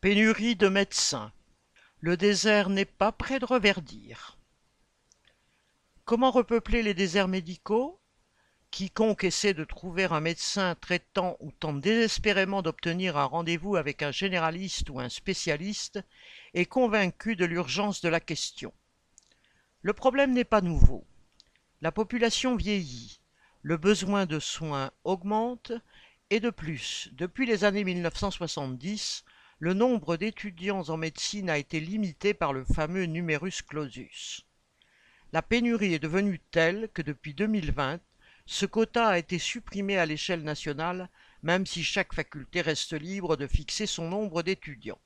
Pénurie de médecins. Le désert n'est pas près de reverdir. Comment repeupler les déserts médicaux? Quiconque essaie de trouver un médecin traitant ou tente désespérément d'obtenir un rendez-vous avec un généraliste ou un spécialiste est convaincu de l'urgence de la question. Le problème n'est pas nouveau. La population vieillit, le besoin de soins augmente et de plus, depuis les années 1970, le nombre d'étudiants en médecine a été limité par le fameux numerus clausus. La pénurie est devenue telle que depuis 2020, ce quota a été supprimé à l'échelle nationale, même si chaque faculté reste libre de fixer son nombre d'étudiants.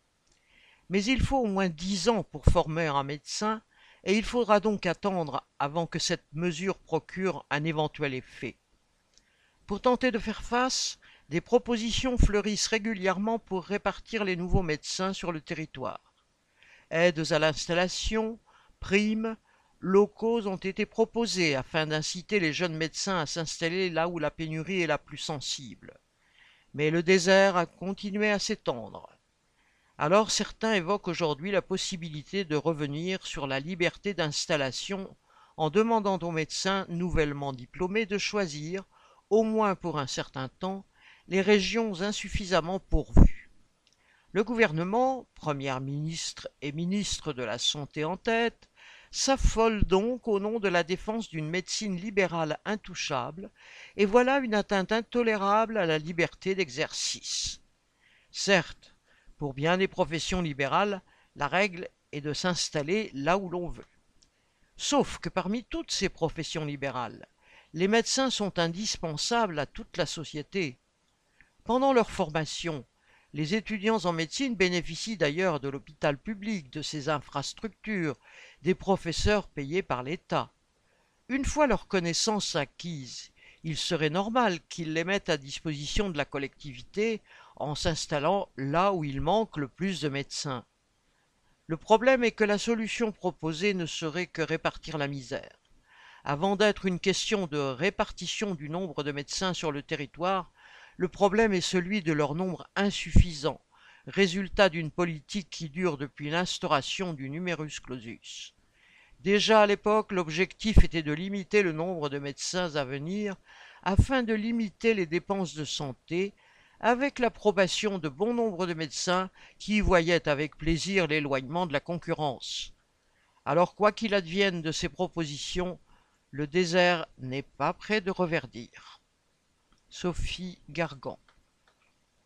Mais il faut au moins dix ans pour former un médecin, et il faudra donc attendre avant que cette mesure procure un éventuel effet. Pour tenter de faire face, des propositions fleurissent régulièrement pour répartir les nouveaux médecins sur le territoire. Aides à l'installation, primes, locaux ont été proposés afin d'inciter les jeunes médecins à s'installer là où la pénurie est la plus sensible. Mais le désert a continué à s'étendre. Alors certains évoquent aujourd'hui la possibilité de revenir sur la liberté d'installation en demandant aux médecins nouvellement diplômés de choisir, au moins pour un certain temps, les régions insuffisamment pourvues. Le gouvernement, Première ministre et ministre de la Santé en tête, s'affole donc au nom de la défense d'une médecine libérale intouchable, et voilà une atteinte intolérable à la liberté d'exercice. Certes, pour bien des professions libérales, la règle est de s'installer là où l'on veut. Sauf que parmi toutes ces professions libérales, les médecins sont indispensables à toute la société, pendant leur formation, les étudiants en médecine bénéficient d'ailleurs de l'hôpital public, de ses infrastructures, des professeurs payés par l'État. Une fois leurs connaissances acquises, il serait normal qu'ils les mettent à disposition de la collectivité en s'installant là où il manque le plus de médecins. Le problème est que la solution proposée ne serait que répartir la misère. Avant d'être une question de répartition du nombre de médecins sur le territoire, le problème est celui de leur nombre insuffisant, résultat d'une politique qui dure depuis l'instauration du numerus clausus. Déjà à l'époque, l'objectif était de limiter le nombre de médecins à venir afin de limiter les dépenses de santé, avec l'approbation de bon nombre de médecins qui y voyaient avec plaisir l'éloignement de la concurrence. Alors quoi qu'il advienne de ces propositions, le désert n'est pas prêt de reverdir. Sophie Gargan